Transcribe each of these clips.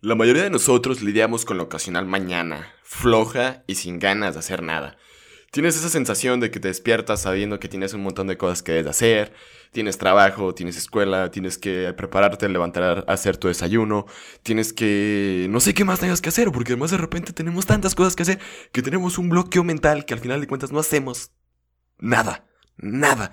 La mayoría de nosotros lidiamos con la ocasional mañana, floja y sin ganas de hacer nada. Tienes esa sensación de que te despiertas sabiendo que tienes un montón de cosas que debes hacer, tienes trabajo, tienes escuela, tienes que prepararte, levantar, hacer tu desayuno, tienes que... no sé qué más tengas que hacer, porque además de repente tenemos tantas cosas que hacer que tenemos un bloqueo mental que al final de cuentas no hacemos nada, nada.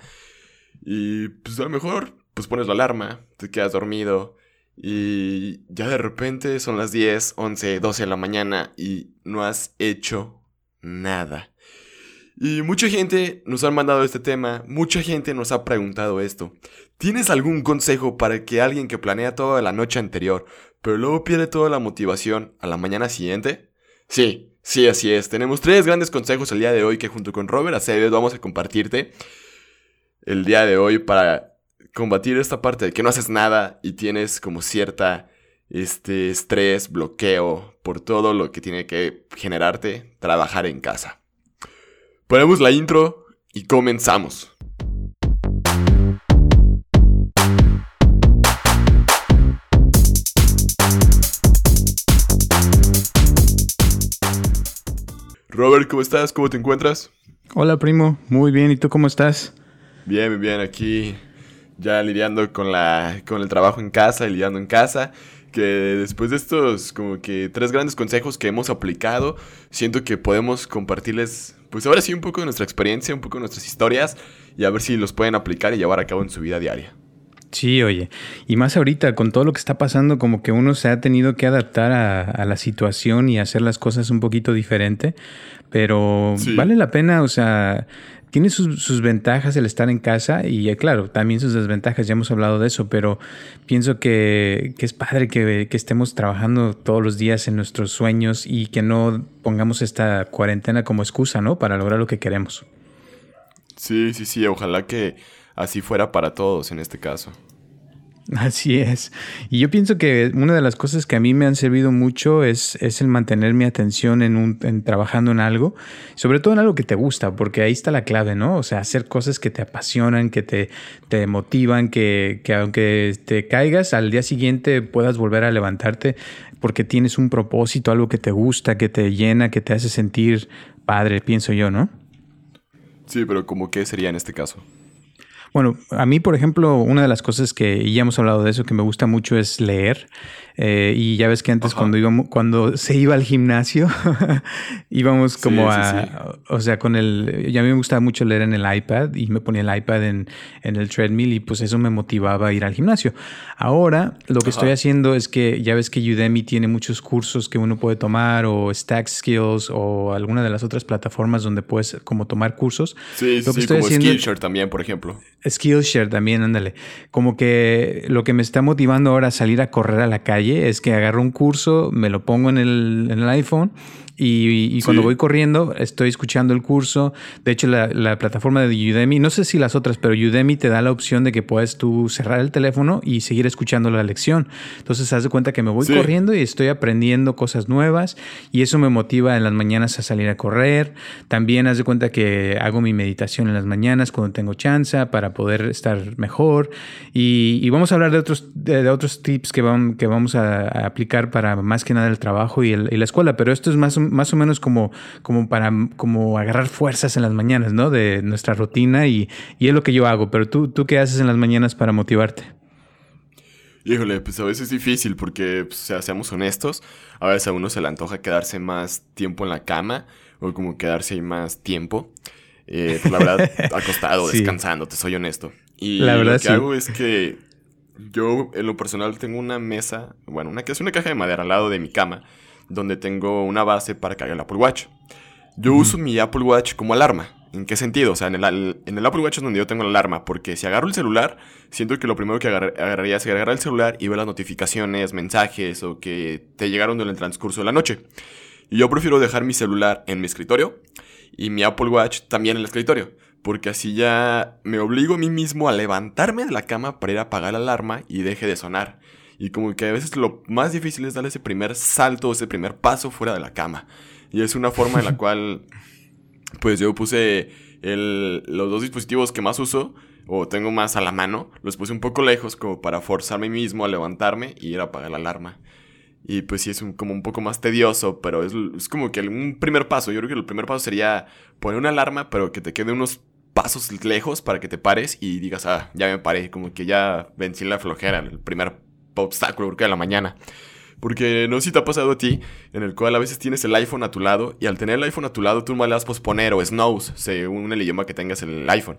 Y pues a lo mejor pues pones la alarma, te quedas dormido, y ya de repente son las 10, 11, 12 de la mañana y no has hecho nada. Y mucha gente nos ha mandado este tema, mucha gente nos ha preguntado esto. ¿Tienes algún consejo para que alguien que planea toda la noche anterior, pero luego pierde toda la motivación a la mañana siguiente? Sí, sí, así es. Tenemos tres grandes consejos el día de hoy que junto con Robert Acevedo vamos a compartirte el día de hoy para combatir esta parte de que no haces nada y tienes como cierta este estrés, bloqueo por todo lo que tiene que generarte trabajar en casa. Ponemos la intro y comenzamos. Robert, ¿cómo estás? ¿Cómo te encuentras? Hola primo, muy bien, ¿y tú cómo estás? Bien, bien, bien, aquí ya lidiando con, la, con el trabajo en casa y lidiando en casa. Que después de estos como que tres grandes consejos que hemos aplicado, siento que podemos compartirles, pues ahora sí, un poco de nuestra experiencia, un poco de nuestras historias y a ver si los pueden aplicar y llevar a cabo en su vida diaria. Sí, oye, y más ahorita con todo lo que está pasando, como que uno se ha tenido que adaptar a, la situación y hacer las cosas un poquito diferente, pero vale la pena, o sea, tiene sus, ventajas el estar en casa y eh, claro, también sus desventajas, ya hemos hablado de eso, pero pienso que, es padre que, estemos trabajando todos los días en nuestros sueños y que no pongamos esta cuarentena como excusa, ¿no? Para lograr lo que queremos. Sí, sí, sí, ojalá que así fuera para todos en este caso. Así es. Y yo pienso que una de las cosas que a mí me han servido mucho es, es el mantener mi atención en, un, en trabajando en algo, sobre todo en algo que te gusta, porque ahí está la clave, ¿no? O sea, hacer cosas que te apasionan, que te, te motivan, que, que aunque te caigas, al día siguiente puedas volver a levantarte porque tienes un propósito, algo que te gusta, que te llena, que te hace sentir padre, pienso yo, ¿no? Sí, pero ¿cómo qué sería en este caso? Bueno, a mí, por ejemplo, una de las cosas que, ya hemos hablado de eso, que me gusta mucho es leer. Eh, y ya ves que antes cuando íbamos, cuando se iba al gimnasio, íbamos como a, o sea, con el, ya a mí me gustaba mucho leer en el iPad y me ponía el iPad en, en el treadmill y pues eso me motivaba a ir al gimnasio. Ahora lo que estoy haciendo es que ya ves que Udemy tiene muchos cursos que uno puede tomar o Stack Skills o alguna de las otras plataformas donde puedes como tomar cursos. Sí, lo sí, como Skillshare también, por ejemplo. Skillshare también, ándale. Como que lo que me está motivando ahora a salir a correr a la calle es que agarro un curso, me lo pongo en el, en el iPhone y, cuando voy corriendo, estoy escuchando el curso. De hecho, la, plataforma de Udemy, no sé si las otras, pero Udemy te da la opción de que puedes tú cerrar el teléfono y seguir escuchando la lección. Entonces, haz de cuenta que me voy corriendo y estoy aprendiendo cosas nuevas y eso me motiva en las mañanas a salir a correr. También haz de cuenta que hago mi meditación en las mañanas cuando tengo chance para poder estar mejor. Y, vamos a hablar de otros, de, otros tips que, vamos, que vamos a, aplicar para más que nada el trabajo y, y la escuela, pero esto es más más o menos como, como para como agarrar fuerzas en las mañanas, ¿no? De nuestra rutina y, es lo que yo hago. Pero tú, ¿tú qué haces en las mañanas para motivarte? Híjole, pues a veces es difícil porque, pues, o sea, seamos honestos, a veces a uno se le antoja quedarse más tiempo en la cama o como quedarse ahí más tiempo. Eh, pues la verdad, acostado, descansando, te soy honesto. Y la verdad, lo que hago es que yo, en lo personal, tengo una mesa, bueno, una, es una caja de madera al lado de mi cama donde tengo una base para cargar el Apple Watch. Yo uso mi Apple Watch como alarma. ¿En qué sentido? O sea, en el, en el, Apple Watch es donde yo tengo la alarma, porque si agarro el celular, siento que lo primero que agarraría es agarrar el celular y ver las notificaciones, mensajes o que te llegaron en el transcurso de la noche. Y yo prefiero dejar mi celular en mi escritorio y mi Apple Watch también en el escritorio, porque así ya me obligo a mí mismo a levantarme de la cama para ir a apagar la alarma y deje de sonar. Y como que a veces lo más difícil es dar ese primer salto, ese primer paso fuera de la cama. Y es una forma en la cual, pues yo puse los dos dispositivos que más uso, o tengo más a la mano, los puse un poco lejos como para forzarme mismo a levantarme y ir a apagar la alarma. Y pues sí, es como un poco más tedioso, pero es, es como que un primer paso. Yo creo que el primer paso sería poner una alarma, pero que te quede unos pasos lejos para que te pares y digas, ah, ya me paré, como que ya vencí la flojera, el primer obstáculo porque de la mañana. Porque no sé si te ha pasado a ti, en el cual a veces tienes el iPhone a tu lado y al tener el iPhone a tu lado tú no le das posponer o snooze, según el idioma que tengas en el iPhone.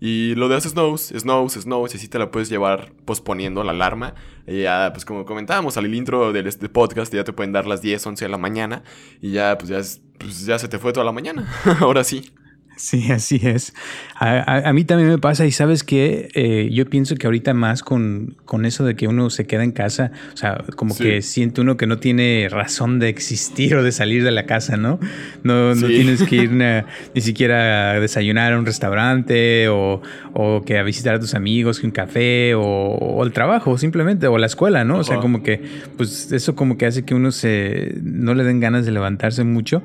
Y lo de snooze, snooze, snooze, y así te la puedes llevar posponiendo la alarma. Y ya, pues como comentábamos al intro del este podcast, ya te pueden dar las 10, 11 de la mañana y ya, pues ya, pues ya se te fue toda la mañana. Ahora sí. Sí, así es. A, mí también me pasa y sabes que eh, yo pienso que ahorita más con, con, eso de que uno se queda en casa, o sea, como que siente uno que no tiene razón de existir o de salir de la casa, ¿no? No, no tienes que ir ni siquiera a desayunar a un restaurante o, o, que a visitar a tus amigos, que un café o, o el trabajo simplemente o la escuela, ¿no? O sea, como que pues eso como que hace que uno se no le den ganas de levantarse mucho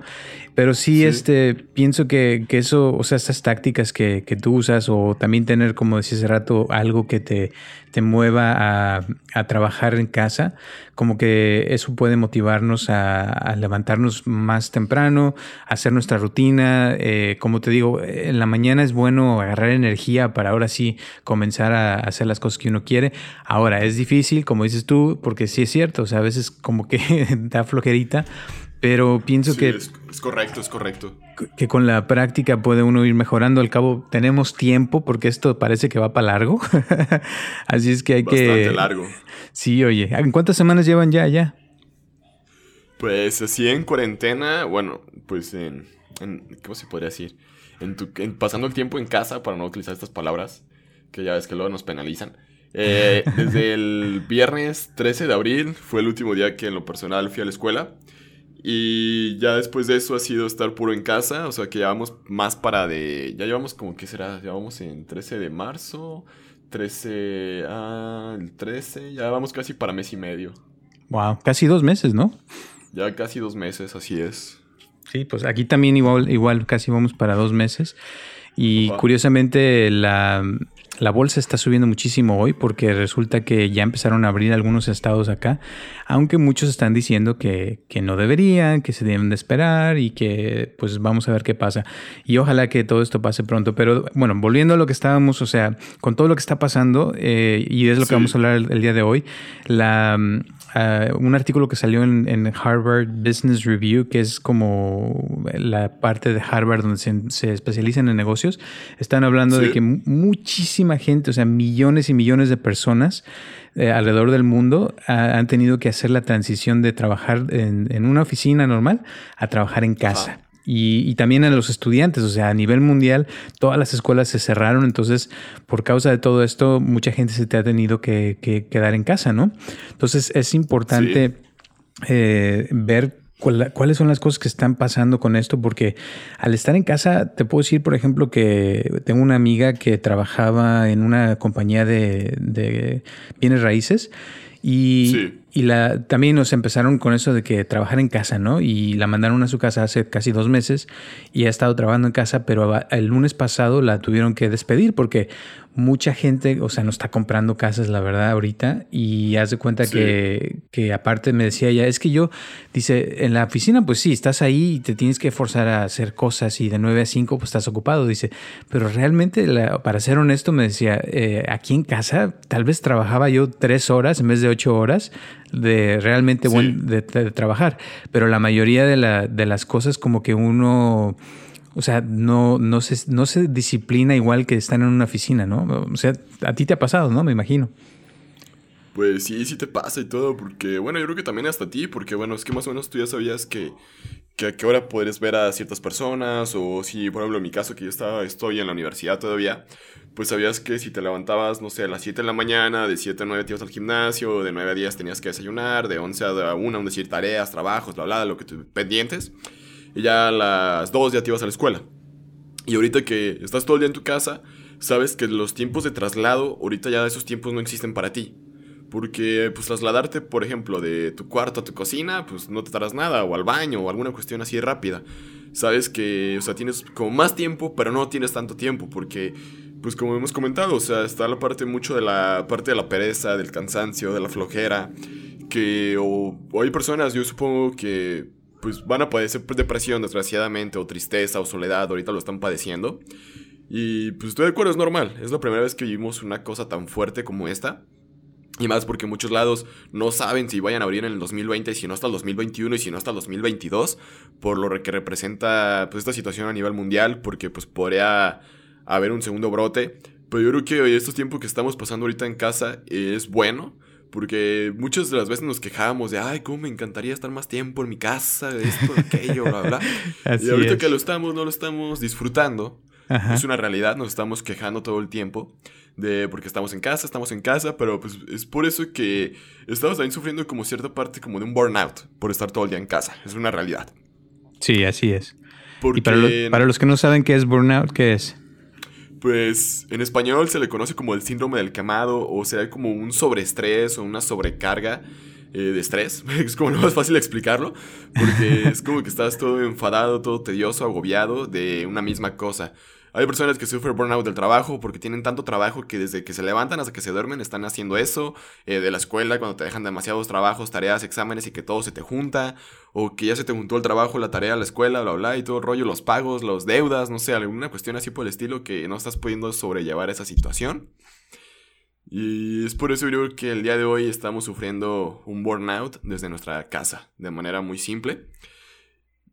pero sí, este, pienso que, que, eso, o sea, estas tácticas que, que, tú usas o también tener, como decía hace rato, algo que te, te mueva a, a, trabajar en casa, como que eso puede motivarnos a, a levantarnos más temprano, hacer nuestra rutina. Eh, como te digo, en la mañana es bueno agarrar energía para ahora sí comenzar a hacer las cosas que uno quiere. Ahora, es difícil, como dices tú, porque sí es cierto, o sea, a veces como que da flojerita pero pienso que... Es, correcto, es correcto. Que con la práctica puede uno ir mejorando. Al cabo, tenemos tiempo porque esto parece que va para largo. Así es que hay que... Bastante largo. Sí, oye. ¿En cuántas semanas llevan ya ya? Pues así en cuarentena, bueno, pues en... ¿Cómo se podría decir? En, tu, pasando el tiempo en casa, para no utilizar estas palabras, que ya ves que luego nos penalizan. Eh, desde el viernes 13 de abril fue el último día que en lo personal fui a la escuela. Y ya después de eso ha sido estar puro en casa, o sea que llevamos más para de... Ya llevamos como, ¿qué será? Llevamos en 13 de marzo, 13... Ah, el 13, ya vamos casi para mes y medio. Wow, casi dos meses, ¿no? Ya casi dos meses, así es. Sí, pues aquí también igual, igual casi vamos para dos meses. Y curiosamente la, la bolsa está subiendo muchísimo hoy porque resulta que ya empezaron a abrir algunos estados acá, aunque muchos están diciendo que, no deberían, que se deben de esperar y que pues vamos a ver qué pasa. Y ojalá que todo esto pase pronto. Pero bueno, volviendo a lo que estábamos, o sea, con todo lo que está pasando, eh, y es lo que vamos a hablar el, día de hoy, la, ah, un artículo que salió en, Harvard Business Review, que es como la parte de Harvard donde se, especializan en negocios, están hablando de que muchísima gente, o sea, millones y millones de personas eh, alrededor del mundo han tenido que hacer la transición de trabajar en, una oficina normal a trabajar en casa. Y, también a los estudiantes, o sea, a nivel mundial, todas las escuelas se cerraron, entonces por causa de todo esto, mucha gente se te ha tenido que, quedar en casa, ¿no? Entonces es importante eh, ver cuáles son las cosas que están pasando con esto, porque al estar en casa, te puedo decir, por ejemplo, que tengo una amiga que trabajaba en una compañía de, de bienes raíces y, y la, también nos empezaron con eso de que trabajar en casa, ¿no? Y la mandaron a su casa hace casi dos meses y ha estado trabajando en casa, pero el lunes pasado la tuvieron que despedir porque mucha gente, o sea, no está comprando casas, la verdad, ahorita. Y haz de cuenta que, que, aparte me decía ella, es que yo, dice, en la oficina, pues sí, estás ahí y te tienes que forzar a hacer cosas y de 9 a 5, pues estás ocupado. Dice, pero realmente, para ser honesto, me decía, eh, aquí en casa, tal vez trabajaba yo tres horas en vez de ocho horas de realmente buen, de, trabajar. Pero la mayoría de, la, de las cosas, como que uno o sea, no, no, se, no se disciplina igual que están en una oficina, ¿no? O sea, a ti te ha pasado, ¿no? Me imagino. Pues sí, sí te pasa y todo, porque bueno, yo creo que también hasta a ti, porque bueno, es que más o menos tú ya sabías que, que a qué hora podrías ver a ciertas personas, o si, por ejemplo, en mi caso, que yo estaba, estoy en la universidad todavía, pues sabías que si te levantabas, no sé, a las 7 de la mañana, de 7 a 9 te ibas al gimnasio, de 9 a 10 tenías que desayunar, de 11 a 1 aún decir tareas, trabajos, bla, bla, lo que tú pendientes y ya a las 2 ya te ibas a la escuela. Y ahorita que estás todo el día en tu casa, sabes que los tiempos de traslado, ahorita ya esos tiempos no existen para ti. Porque pues trasladarte, por ejemplo, de tu cuarto a tu cocina, pues no te tardas nada, o al baño, o alguna cuestión así rápida. Sabes que, o sea, tienes como más tiempo, pero no tienes tanto tiempo, porque, pues como hemos comentado, o sea, está la parte mucho de la parte de la pereza, del cansancio, de la flojera que o, hay personas, yo supongo que pues van a padecer depresión desgraciadamente o tristeza o soledad, ahorita lo están padeciendo. Y pues estoy de acuerdo, es normal, es la primera vez que vivimos una cosa tan fuerte como esta. Y más porque muchos lados no saben si vayan a abrir en el 2020 y si no hasta el 2021 y si no hasta el 2022, por lo que representa pues, esta situación a nivel mundial, porque pues podría haber un segundo brote. Pero yo creo que estos tiempos que estamos pasando ahorita en casa es bueno, porque muchas de las veces nos quejábamos de, ay, cómo me encantaría estar más tiempo en mi casa, de esto, de aquello, bla, bla. y ahorita que lo estamos, no lo estamos disfrutando. Es una realidad, nos estamos quejando todo el tiempo de porque estamos en casa, estamos en casa, pero pues es por eso que estamos también sufriendo como cierta parte como de un burnout por estar todo el día en casa. Es una realidad. Sí, así es. y para, para los que no saben qué es burnout, ¿qué es? Pues en español se le conoce como el síndrome del quemado o sea como un sobreestrés o una sobrecarga eh, de estrés. Es como lo más fácil de explicarlo porque es como que estás todo enfadado, todo tedioso, agobiado de una misma cosa. Hay personas que sufren burnout del trabajo porque tienen tanto trabajo que desde que se levantan hasta que se duermen están haciendo eso. Eh, de la escuela, cuando te dejan demasiados trabajos, tareas, exámenes y que todo se te junta. O que ya se te juntó el trabajo, la tarea, la escuela, bla, bla, y todo el rollo, los pagos, los deudas, no sé, alguna cuestión así por el estilo que no estás pudiendo sobrellevar esa situación. Y es por eso yo creo que el día de hoy estamos sufriendo un burnout desde nuestra casa, de manera muy simple.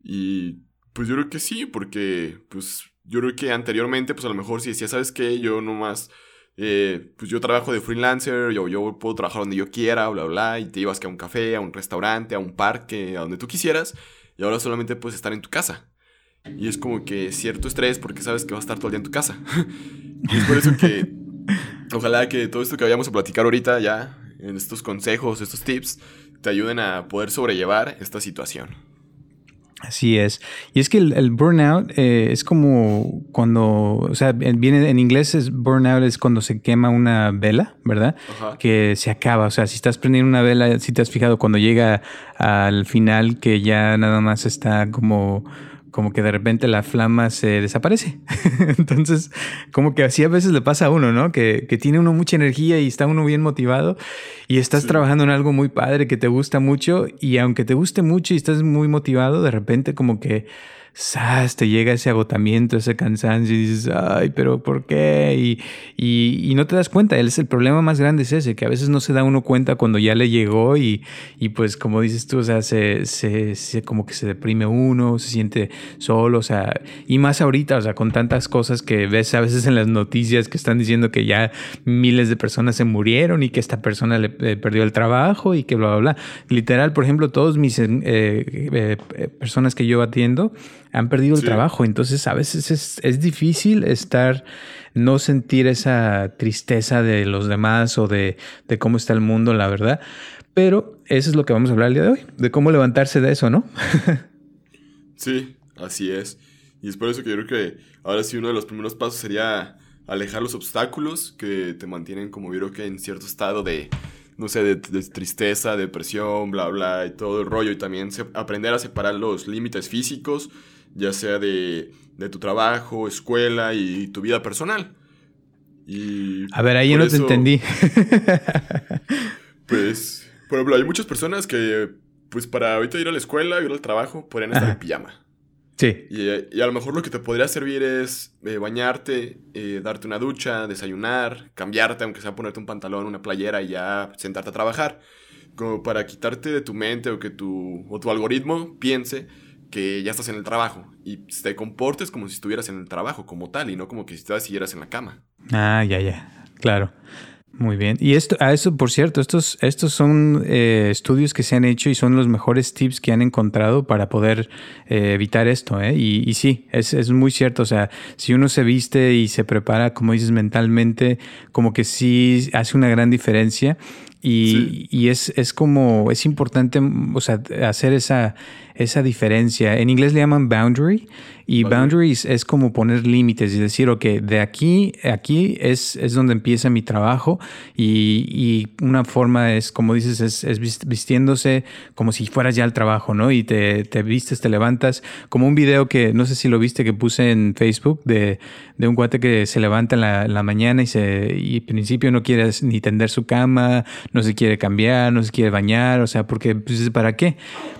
Y pues yo creo que sí, porque pues yo creo que anteriormente, pues a lo mejor si decía, ¿sabes qué? Yo nomás, eh, pues yo trabajo de freelancer, yo, yo puedo trabajar donde yo quiera, bla, bla, y te ibas que a un café, a un restaurante, a un parque, a donde tú quisieras, y ahora solamente puedes estar en tu casa. Y es como que cierto estrés porque sabes que vas a estar todo el día en tu casa. y es por eso que ojalá que todo esto que vayamos a platicar ahorita ya, en estos consejos, estos tips, te ayuden a poder sobrellevar esta situación. Así es. Y es que el, burnout eh, es como cuando, o sea, viene en inglés es burnout es cuando se quema una vela, ¿verdad? Que se acaba. O sea, si estás prendiendo una vela, si te has fijado cuando llega al final que ya nada más está como como que de repente la flama se desaparece. Entonces, como que así a veces le pasa a uno, ¿no? Que, tiene uno mucha energía y está uno bien motivado y estás trabajando en algo muy padre que te gusta mucho y aunque te guste mucho y estás muy motivado, de repente como que ¡zas! te llega ese agotamiento, ese cansancio y dices, ay, pero ¿por qué? Y, y, no te das cuenta, es el problema más grande es ese, que a veces no se da uno cuenta cuando ya le llegó y, y pues como dices tú, o sea, se, se, se, como que se deprime uno, se siente solo, o sea, y más ahorita, o sea, con tantas cosas que ves a veces en las noticias que están diciendo que ya miles de personas se murieron y que esta persona le perdió el trabajo y que bla, bla, bla. Literal, por ejemplo, todos mis eh, eh, eh, personas que yo atiendo, han perdido el trabajo. Entonces a veces es, difícil estar, no sentir esa tristeza de los demás o de, cómo está el mundo, la verdad. Pero eso es lo que vamos a hablar el día de hoy, de cómo levantarse de eso, ¿no? sí, así es. Y es por eso que yo creo que ahora sí uno de los primeros pasos sería alejar los obstáculos que te mantienen como yo creo que en cierto estado de, no sé, de, tristeza, depresión, bla, bla, y todo el rollo. Y también aprender a separar los límites físicos ya sea de, tu trabajo, escuela y tu vida personal. Y a ver, ahí no te entendí. pues, por ejemplo, hay muchas personas que, pues para ahorita ir a la escuela, ir al trabajo, podrían estar en pijama. Sí. Y, a lo mejor lo que te podría servir es eh, bañarte, eh, darte una ducha, desayunar, cambiarte, aunque sea ponerte un pantalón, una playera y ya sentarte a trabajar. Como para quitarte de tu mente o que tu, o tu algoritmo piense que ya estás en el trabajo y te comportes como si estuvieras en el trabajo como tal y no como que si te siguieras en la cama. Ah, ya, ya, claro. Muy bien. Y esto, a eso, por cierto, estos, estos son eh, estudios que se han hecho y son los mejores tips que han encontrado para poder eh, evitar esto. ¿eh? Y, y, sí, es, es, muy cierto. O sea, si uno se viste y se prepara, como dices, mentalmente, como que sí hace una gran diferencia. Y, y es, es, como, es importante, o sea, hacer esa, esa diferencia. En inglés le llaman boundary y boundaries es como poner límites y decir, ok, de aquí, aquí es, es donde empieza mi trabajo y, y una forma es, como dices, es, es, vistiéndose como si fueras ya al trabajo, ¿no? Y te, te, vistes, te levantas, como un video que, no sé si lo viste, que puse en Facebook de, de un cuate que se levanta en la, la mañana y, se, y al principio no quiere ni tender su cama, no se quiere cambiar, no se quiere bañar, o sea, porque, pues, ¿para qué?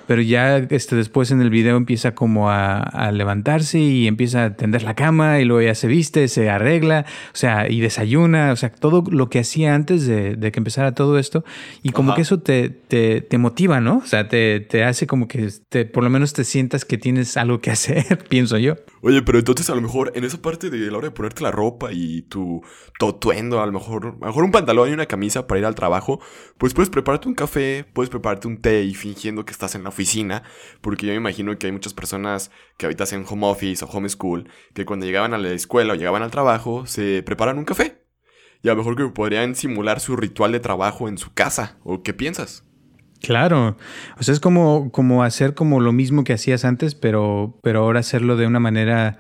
Pero ya este, después en el video empieza como a, levantarse y empieza a tender la cama y luego ya se viste, se arregla, o sea, y desayuna, o sea, todo lo que hacía antes de, que empezara todo esto. Y como que eso te, te, te, motiva, ¿no? O sea, te, te hace como que te, por lo menos te sientas que tienes algo que hacer, pienso yo. Oye, pero entonces a lo mejor en esa parte de la hora de ponerte la ropa y tu totuendo, a lo mejor, a lo mejor un pantalón y una camisa para ir al trabajo, pues puedes prepararte un café, puedes prepararte un té y fingiendo que estás en la oficina, porque yo me imagino que hay muchas personas que ahorita hacen home office o home school, que cuando llegaban a la escuela o llegaban al trabajo, se preparan un café. Y a lo mejor que podrían simular su ritual de trabajo en su casa, ¿o qué piensas? Claro, o sea, es como, como hacer como lo mismo que hacías antes, pero, pero ahora hacerlo de una manera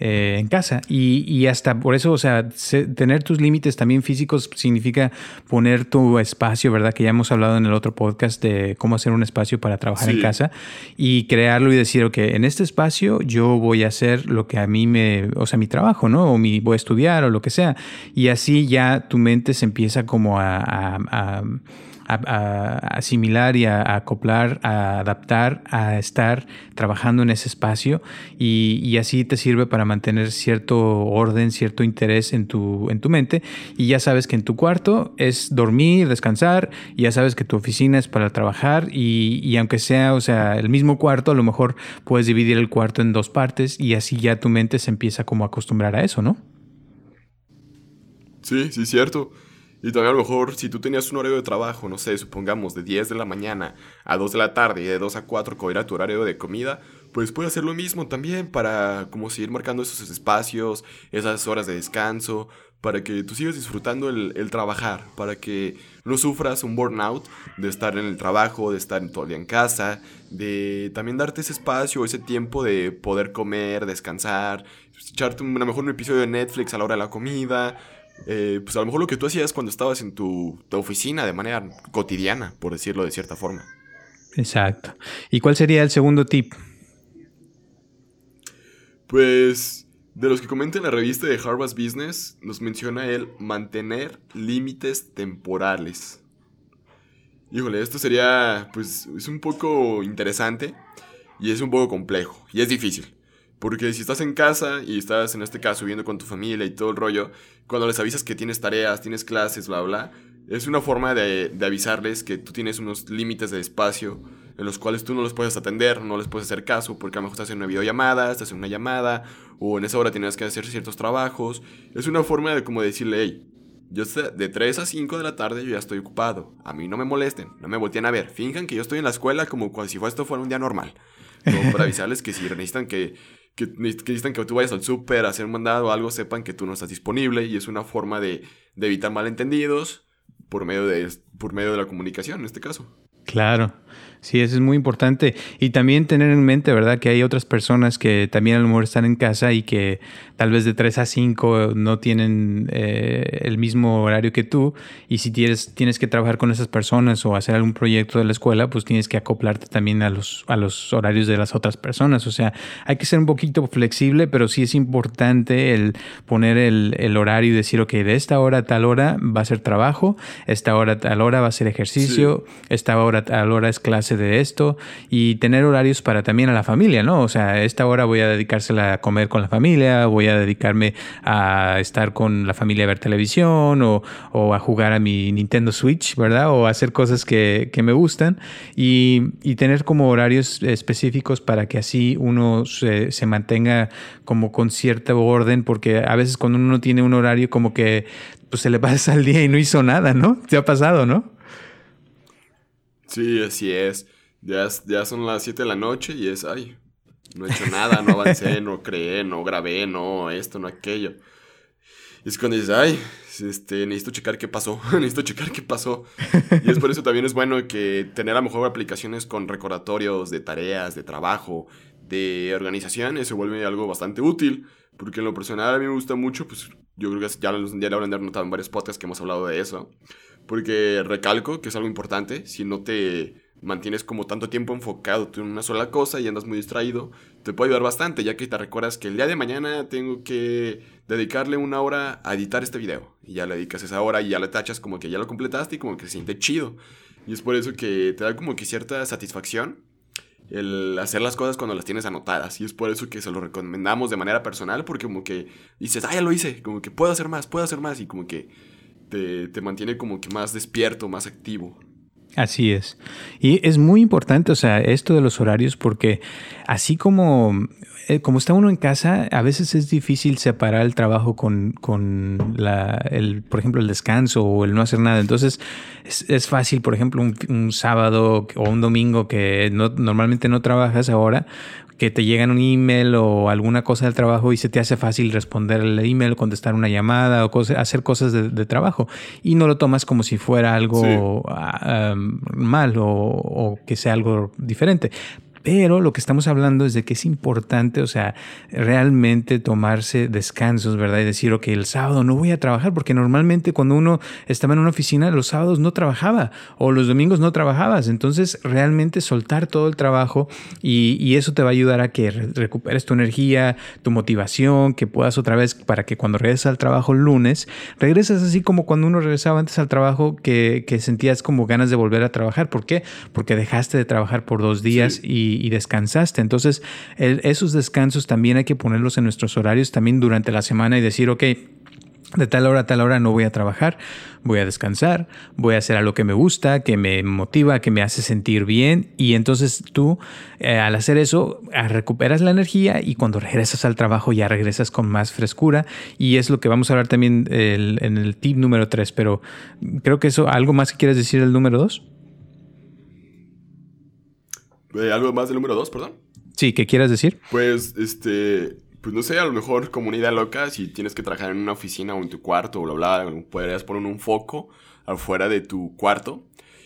eh, en casa. Y, y, hasta por eso, o sea, tener tus límites también físicos significa poner tu espacio, ¿verdad? Que ya hemos hablado en el otro podcast de cómo hacer un espacio para trabajar en casa y crearlo y decir, ok, en este espacio yo voy a hacer lo que a mí me, o sea, mi trabajo, ¿no? O mi, voy a estudiar o lo que sea. Y así ya tu mente se empieza como a a, asimilar y a, acoplar, a adaptar, a estar trabajando en ese espacio y, así te sirve para mantener cierto orden, cierto interés en tu, en tu mente y ya sabes que en tu cuarto es dormir, descansar y ya sabes que tu oficina es para trabajar y, y aunque sea, o sea, el mismo cuarto, a lo mejor puedes dividir el cuarto en dos partes y así ya tu mente se empieza como a acostumbrar a eso, ¿no? Sí, sí, cierto. Y también a lo mejor si tú tenías un horario de trabajo, no sé, supongamos de 10 de la mañana a 2 de la tarde y de 2 a 4 como era tu horario de comida, pues puedes hacer lo mismo también para como seguir marcando esos espacios, esas horas de descanso, para que tú sigas disfrutando el, trabajar, para que no sufras un burnout de estar en el trabajo, de estar todo el día en casa, de también darte ese espacio, ese tiempo de poder comer, descansar, echarte a lo mejor un episodio de Netflix a la hora de la comida, eh, pues a lo mejor lo que tú hacías cuando estabas en tu, oficina de manera cotidiana, por decirlo de cierta forma. Exacto. ¿Y cuál sería el segundo tip? Pues de los que comenta en la revista de Harvard Business, nos menciona él mantener límites temporales. Híjole, esto sería, pues, es un poco interesante y es un poco complejo y es difícil. Porque si estás en casa y estás en este caso viviendo con tu familia y todo el rollo, cuando les avisas que tienes tareas, tienes clases, bla, bla, es una forma de, avisarles que tú tienes unos límites de espacio en los cuales tú no los puedes atender, no les puedes hacer caso, porque a lo mejor estás en una videollamada, estás en una llamada, o en esa hora tienes que hacer ciertos trabajos. Es una forma de como decirle, hey, yo de 3 a 5 de la tarde yo ya estoy ocupado. A mí no me molesten, no me volteen a ver. Finjan que yo estoy en la escuela como si esto fuera un día normal. Como para avisarles que si necesitan que que, necesitan que tú vayas al súper a hacer un mandado o algo, sepan que tú no estás disponible y es una forma de, de evitar malentendidos por medio, de, por medio de la comunicación en este caso. Claro. Sí, eso es muy importante. Y también tener en mente, ¿verdad?, que hay otras personas que también a lo mejor están en casa y que tal vez de 3 a 5 no tienen eh, el mismo horario que tú. Y si tienes, tienes que trabajar con esas personas o hacer algún proyecto de la escuela, pues tienes que acoplarte también a los, a los horarios de las otras personas. O sea, hay que ser un poquito flexible, pero sí es importante el poner el, el horario y decir, ok, de esta hora a tal hora va a ser trabajo, esta hora a tal hora va a ser ejercicio, esta hora a tal hora es clase de esto y tener horarios para también a la familia, ¿no? O sea, esta hora voy a dedicársela a comer con la familia, voy a dedicarme a estar con la familia a ver televisión o, a jugar a mi Nintendo Switch, ¿verdad? O hacer cosas que, me gustan y, tener como horarios específicos para que así uno se, se mantenga como con cierto orden, porque a veces cuando uno tiene un horario como que pues se le pasa el día y no hizo nada, ¿no? ¿Te ha pasado, no? Sí, así es. Ya, ya son las 7 de la noche y es, ay, no he hecho nada, no avancé, no creé, no grabé, no esto, no aquello. Y es cuando dices, ay, este, necesito checar qué pasó, necesito checar qué pasó. Y es por eso también es bueno que tener a lo mejor aplicaciones con recordatorios de tareas, de trabajo, de organizaciones, se vuelve algo bastante útil. Porque en lo personal a mí me gusta mucho, pues yo creo que ya, ya lo habrán notado en varios podcasts que hemos hablado de eso. Porque recalco que es algo importante, si no te mantienes como tanto tiempo enfocado en una sola cosa y andas muy distraído, te puede ayudar bastante, ya que te recuerdas que el día de mañana tengo que dedicarle una hora a editar este video. Y ya le dedicas esa hora y ya le tachas como que ya lo completaste y como que se siente chido. Y es por eso que te da como que cierta satisfacción el hacer las cosas cuando las tienes anotadas. Y es por eso que se lo recomendamos de manera personal, porque como que dices, ah, ya lo hice, como que puedo hacer más, puedo hacer más, y como que te, te mantiene como que más despierto, más activo. Así es. Y es muy importante, o sea, esto de los horarios, porque así como, eh, como está uno en casa, a veces es difícil separar el trabajo con, con la, el, por ejemplo, el descanso o el no hacer nada. Entonces, es, es fácil, por ejemplo, un, un, sábado o un domingo que no, normalmente no trabajas ahora, que te llegan un email o alguna cosa del trabajo y se te hace fácil responder el email, contestar una llamada o hacer cosas de, de, trabajo y no lo tomas como si fuera algo sí. um, mal o, o que sea algo diferente. Pero lo que estamos hablando es de que es importante, o sea, realmente tomarse descansos, ¿verdad? Y decir, ok, el sábado no voy a trabajar, porque normalmente cuando uno estaba en una oficina, los sábados no trabajaba o los domingos no trabajabas. Entonces, realmente soltar todo el trabajo y, y eso te va a ayudar a que recuperes tu energía, tu motivación, que puedas otra vez, para que cuando regreses al trabajo el lunes, regresas así como cuando uno regresaba antes al trabajo, que, que sentías como ganas de volver a trabajar. ¿Por qué? Porque dejaste de trabajar por dos días sí. y y, descansaste. Entonces, esos descansos también hay que ponerlos en nuestros horarios también durante la semana y decir, ok, de tal hora a tal hora no voy a trabajar, voy a descansar, voy a hacer algo que me gusta, que me motiva, que me hace sentir bien y entonces tú eh, al hacer eso recuperas la energía y cuando regresas al trabajo ya regresas con más frescura y es lo que vamos a hablar también en el tip número 3, pero creo que eso, ¿algo más que quieres decir el número 2? Eh, ¿Algo más del número 2, perdón? Sí, ¿qué quieras decir? Pues, este, pues no sé, a lo mejor como una idea loca, si tienes que trabajar en una oficina o en tu cuarto o bla, bla, podrías poner un foco afuera de tu cuarto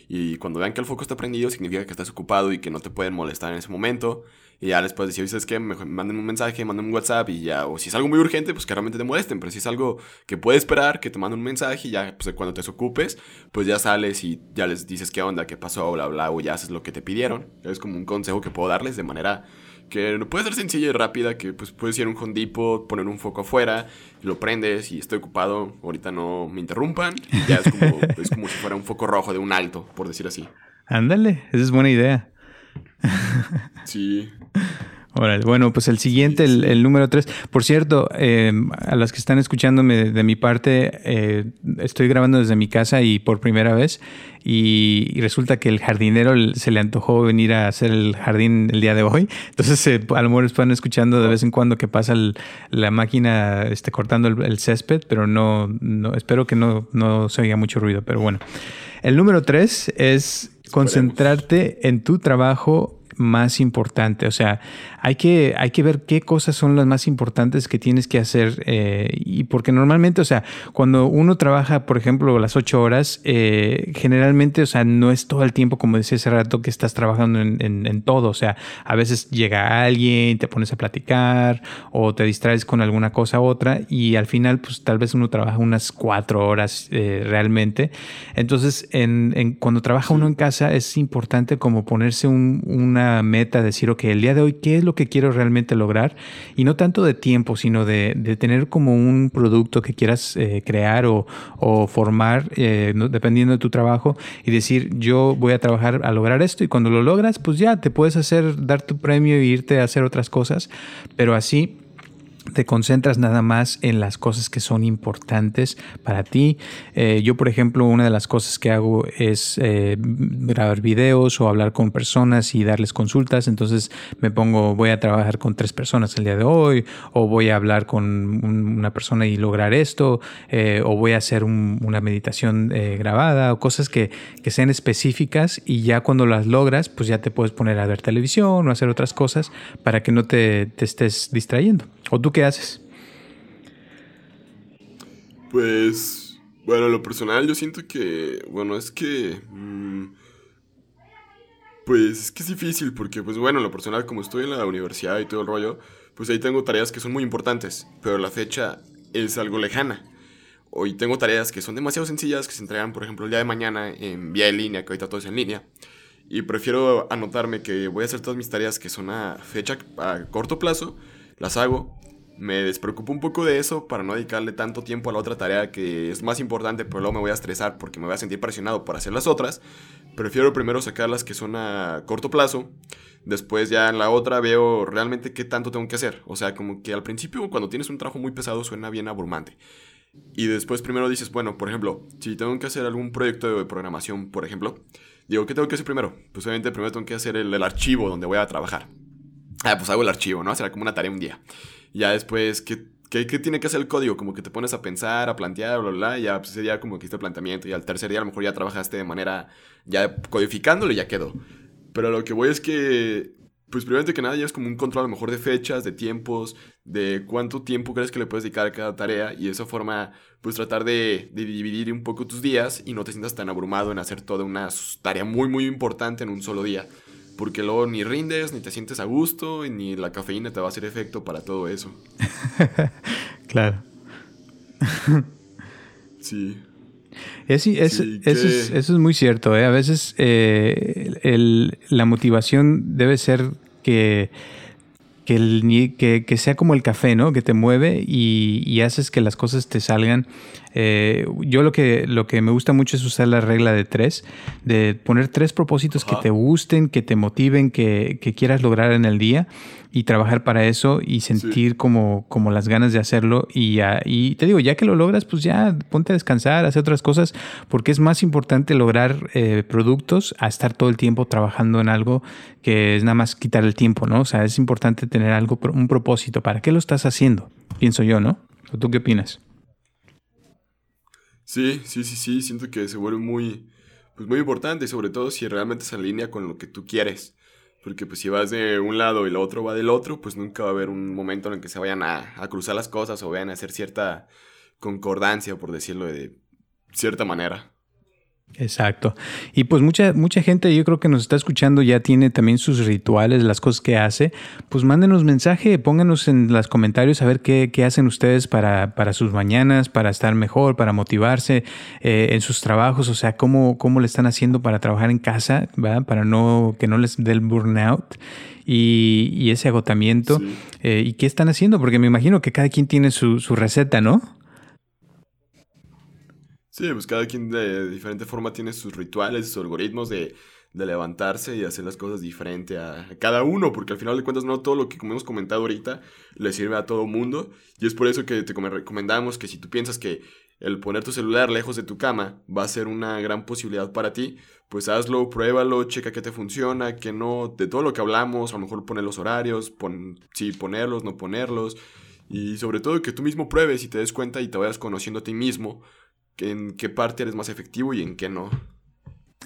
y cuando vean que el foco está prendido significa que estás ocupado y que no te pueden molestar en ese momento y ya les puedes decir, ¿sabes qué? Mejor manden un mensaje, manden un WhatsApp y ya, o si es algo muy urgente, pues que realmente te molesten, pero si es algo que puede esperar, que te manden un mensaje y ya, pues cuando te desocupes, pues ya sales y ya les dices qué onda, qué pasó, bla, bla, o ya haces lo que te pidieron. Es como un consejo que puedo darles de manera que puede ser sencilla y rápida, que pues puedes ir a un Home Depot, poner un foco afuera, lo prendes y estoy ocupado, ahorita no me interrumpan, y ya es como, es como si fuera un foco rojo de un alto, por decir así. Ándale, esa es buena idea. Sí. Órale, bueno, pues el siguiente, el, el número tres. Por cierto, eh, a las que están escuchándome de mi parte, eh, estoy grabando desde mi casa y por primera vez. Y, y, resulta que el jardinero se le antojó venir a hacer el jardín el día de hoy. Entonces, eh, a lo mejor están escuchando de vez en cuando que pasa el, la máquina este, cortando el, el, césped, pero no, no espero que no, no se oiga mucho ruido. Pero bueno, el número tres es concentrarte en tu trabajo más importante. O sea, hay que, hay que ver qué cosas son las más importantes que tienes que hacer. Eh, y porque normalmente, o sea, cuando uno trabaja, por ejemplo, las ocho horas, eh, generalmente, o sea, no es todo el tiempo, como decía hace rato, que estás trabajando en, en, en, todo. O sea, a veces llega alguien, te pones a platicar o te distraes con alguna cosa u otra y al final, pues tal vez uno trabaja unas cuatro horas eh, realmente. Entonces, en, en, cuando trabaja uno en casa, es importante como ponerse un, una meta, decir, ok, el día de hoy, ¿qué es lo que quiero realmente lograr? Y no tanto de tiempo, sino de, tener como un producto que quieras eh, crear o, formar, eh, dependiendo de tu trabajo, y decir, yo voy a trabajar a lograr esto, y cuando lo logras, pues ya te puedes hacer, dar tu premio e irte a hacer otras cosas, pero así te concentras nada más en las cosas que son importantes para ti. Eh, yo, por ejemplo, una de las cosas que hago es eh, grabar videos o hablar con personas y darles consultas. Entonces me pongo, voy a trabajar con tres personas el día de hoy, o voy a hablar con una persona y lograr esto, eh, o voy a hacer un, una meditación grabada, o cosas que, que sean específicas y ya cuando las logras, pues ya te puedes poner a ver televisión o hacer otras cosas para que no te, te estés distrayendo. ¿O tú qué haces? Pues, bueno, lo personal yo siento que, bueno, es que... Mmm, pues es que es difícil porque, pues bueno, lo personal como estoy en la universidad y todo el rollo, pues ahí tengo tareas que son muy importantes, pero la fecha es algo lejana. Hoy tengo tareas que son demasiado sencillas, que se entregan, por ejemplo, el día de mañana en vía en línea, que ahorita todo es en línea. Y prefiero anotarme que voy a hacer todas mis tareas que son a fecha a corto plazo, las hago me despreocupo un poco de eso para no dedicarle tanto tiempo a la otra tarea que es más importante, pero luego me voy a estresar porque me voy a sentir presionado por hacer las otras. Prefiero primero sacar las que son a corto plazo. Después ya en la otra veo realmente qué tanto tengo que hacer. O sea, como que al principio cuando tienes un trabajo muy pesado suena bien abrumante. Y después primero dices, bueno, por ejemplo, si tengo que hacer algún proyecto de programación, por ejemplo, digo, ¿qué tengo que hacer primero? Pues obviamente primero tengo que hacer el, el archivo donde voy a trabajar. Ah, pues hago el archivo, ¿no? Será como una tarea un día. Ya después, ¿qué, ¿qué, tiene que hacer el código? Como que te pones a pensar, a plantear, bla, bla, bla. Ya pues, ese día como que hiciste planteamiento. Y al tercer día a lo mejor ya trabajaste de manera, ya codificándolo y ya quedó. Pero lo que voy es que, pues primero que nada, ya es como un control a lo mejor de fechas, de tiempos, de cuánto tiempo crees que le puedes dedicar a cada tarea. Y de esa forma, pues tratar de, de dividir un poco tus días y no te sientas tan abrumado en hacer toda una tarea muy, muy importante en un solo día porque luego ni rindes, ni te sientes a gusto, y ni la cafeína te va a hacer efecto para todo eso. claro. sí. Es, es, eso, es, eso, es, muy cierto. ¿eh? A veces eh, el, la motivación debe ser que que, el, que, que, sea como el café, ¿no? Que te mueve y, y haces que las cosas te salgan. Eh, yo lo que, lo que me gusta mucho es usar la regla de tres, de poner tres propósitos que te gusten, que te motiven, que, que quieras lograr en el día y trabajar para eso y sentir como, como las ganas de hacerlo. Y, y te digo, ya que lo logras, pues ya ponte a descansar, hacer otras cosas, porque es más importante lograr eh, productos a estar todo el tiempo trabajando en algo que es nada más quitar el tiempo, ¿no? O sea, es importante tener algo, un propósito. ¿Para qué lo estás haciendo? Pienso yo, ¿no? ¿Tú qué opinas? Sí, sí, sí, sí, siento que se vuelve muy, pues muy importante, sobre todo si realmente se alinea con lo que tú quieres. Porque pues si vas de un lado y el otro va del otro, pues nunca va a haber un momento en el que se vayan a, a cruzar las cosas o vayan a hacer cierta concordancia, por decirlo de cierta manera. Exacto. Y pues mucha, mucha gente yo creo que nos está escuchando ya tiene también sus rituales, las cosas que hace. Pues mándenos mensaje, pónganos en los comentarios a ver qué, qué hacen ustedes para, para, sus mañanas, para estar mejor, para motivarse eh, en sus trabajos, o sea, cómo, cómo le están haciendo para trabajar en casa, ¿verdad? Para no, que no les dé el burnout. Y, y ese agotamiento. Eh, ¿Y qué están haciendo? Porque me imagino que cada quien tiene su, su receta, ¿no? Sí, pues cada quien de diferente forma tiene sus rituales, sus algoritmos de, de levantarse y hacer las cosas diferente a, cada uno, porque al final de cuentas no todo lo que hemos comentado ahorita le sirve a todo mundo. Y es por eso que te recomendamos que si tú piensas que el poner tu celular lejos de tu cama va a ser una gran posibilidad para ti, pues hazlo, pruébalo, checa que te funciona, que no, de todo lo que hablamos, a lo mejor poner los horarios, pon, sí, ponerlos, no ponerlos, y sobre todo que tú mismo pruebes y te des cuenta y te vayas conociendo a ti mismo en qué parte eres más efectivo y en qué no.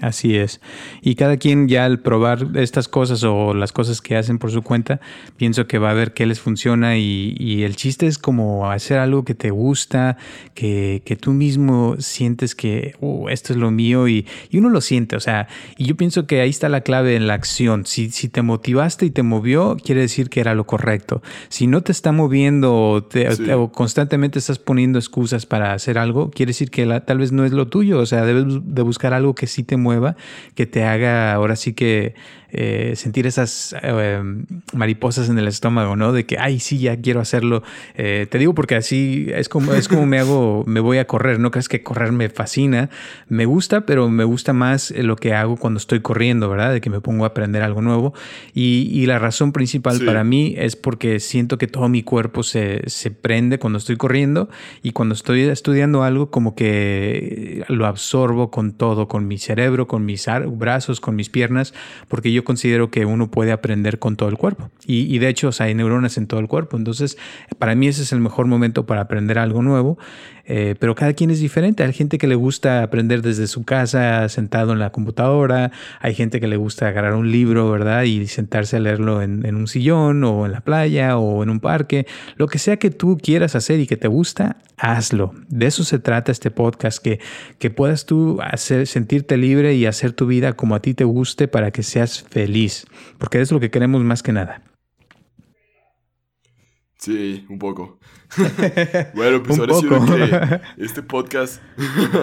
Así es. Y cada quien ya al probar estas cosas o las cosas que hacen por su cuenta, pienso que va a ver qué les funciona y, el chiste es como hacer algo que te gusta, que, tú mismo sientes que oh, esto es lo mío y, uno lo siente. O sea, y yo pienso que ahí está la clave en la acción. Si, si te motivaste y te movió, quiere decir que era lo correcto. Si no te está moviendo o, constantemente estás poniendo excusas para hacer algo, quiere decir que tal vez no es lo tuyo. O sea, debes de buscar algo que sí te mueva que te haga ahora sí que eh, sentir esas eh, mariposas en el estómago, ¿no? De que, ay, sí, ya quiero hacerlo. Eh, te digo porque así es como, es como me hago, me voy a correr, ¿no crees que correr me fascina? Me gusta, pero me gusta más lo que hago cuando estoy corriendo, ¿verdad? De que me pongo a aprender algo nuevo. Y, la razón principal para mí es porque siento que todo mi cuerpo se, se prende cuando estoy corriendo y cuando estoy estudiando algo como que lo absorbo con todo, con mi cerebro, con mis brazos, con mis piernas, porque yo considero que uno puede aprender con todo el cuerpo. Y, de hecho, hay neuronas en todo el cuerpo. Entonces, para mí ese es el mejor momento para aprender algo nuevo. Eh, pero cada quien es diferente. Hay gente que le gusta aprender desde su casa, sentado en la computadora. Hay gente que le gusta agarrar un libro, ¿verdad? Y sentarse a leerlo en, un sillón o en la playa o en un parque. Lo que sea que tú quieras hacer y que te gusta, hazlo. De eso se trata este podcast, que, que puedas tú sentirte libre y hacer tu vida como a ti te guste para que seas feliz. Porque es lo que queremos más que nada. Sí, un poco. bueno, pues ahora sí que este podcast,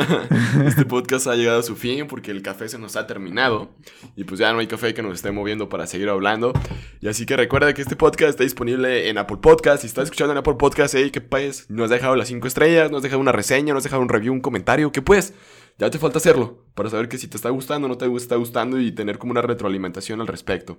este podcast ha llegado a su fin porque el café se nos ha terminado y pues ya no hay café que nos esté moviendo para seguir hablando. Y así que recuerda que este podcast está disponible en Apple Podcast. Si estás escuchando en Apple Podcast, hey, ¿qué pues? ¿No has dejado las 5 estrellas? ¿No has dejado una reseña? ¿No has dejado un review, un comentario? ¿Qué pues? Ya te falta hacerlo para saber que si te está gustando o no te está gustando y tener como una retroalimentación al respecto.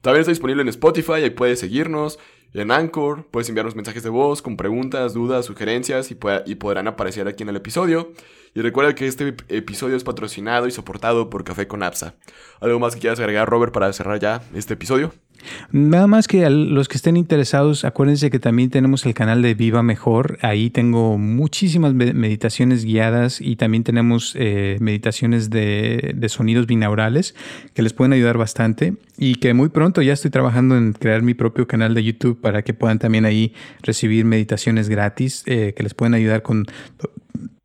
También está disponible en Spotify, ahí puedes seguirnos. En Anchor puedes enviarnos mensajes de voz con preguntas, dudas, sugerencias y, y podrán aparecer aquí en el episodio. Y recuerda que este episodio es patrocinado y soportado por Café con Apsa. ¿Algo más que quieras agregar, Robert, para cerrar ya este episodio? Nada más que a los que estén interesados, acuérdense que también tenemos el canal de Viva Mejor. Ahí tengo muchísimas meditaciones guiadas y también tenemos eh, meditaciones de, sonidos binaurales que les pueden ayudar bastante. Y que muy pronto ya estoy trabajando en crear mi propio canal de YouTube para que puedan también ahí recibir meditaciones gratis eh, que les pueden ayudar con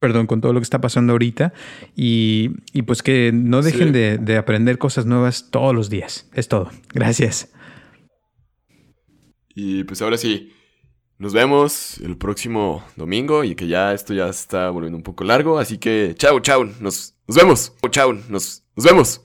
perdón, con todo lo que está pasando ahorita y, y pues que no dejen de, de aprender cosas nuevas todos los días. Es todo. Gracias. Y pues ahora sí, nos vemos el próximo domingo y que ya esto ya está volviendo un poco largo. Así que chao, chao, nos, nos vemos. Chao, nos, nos vemos.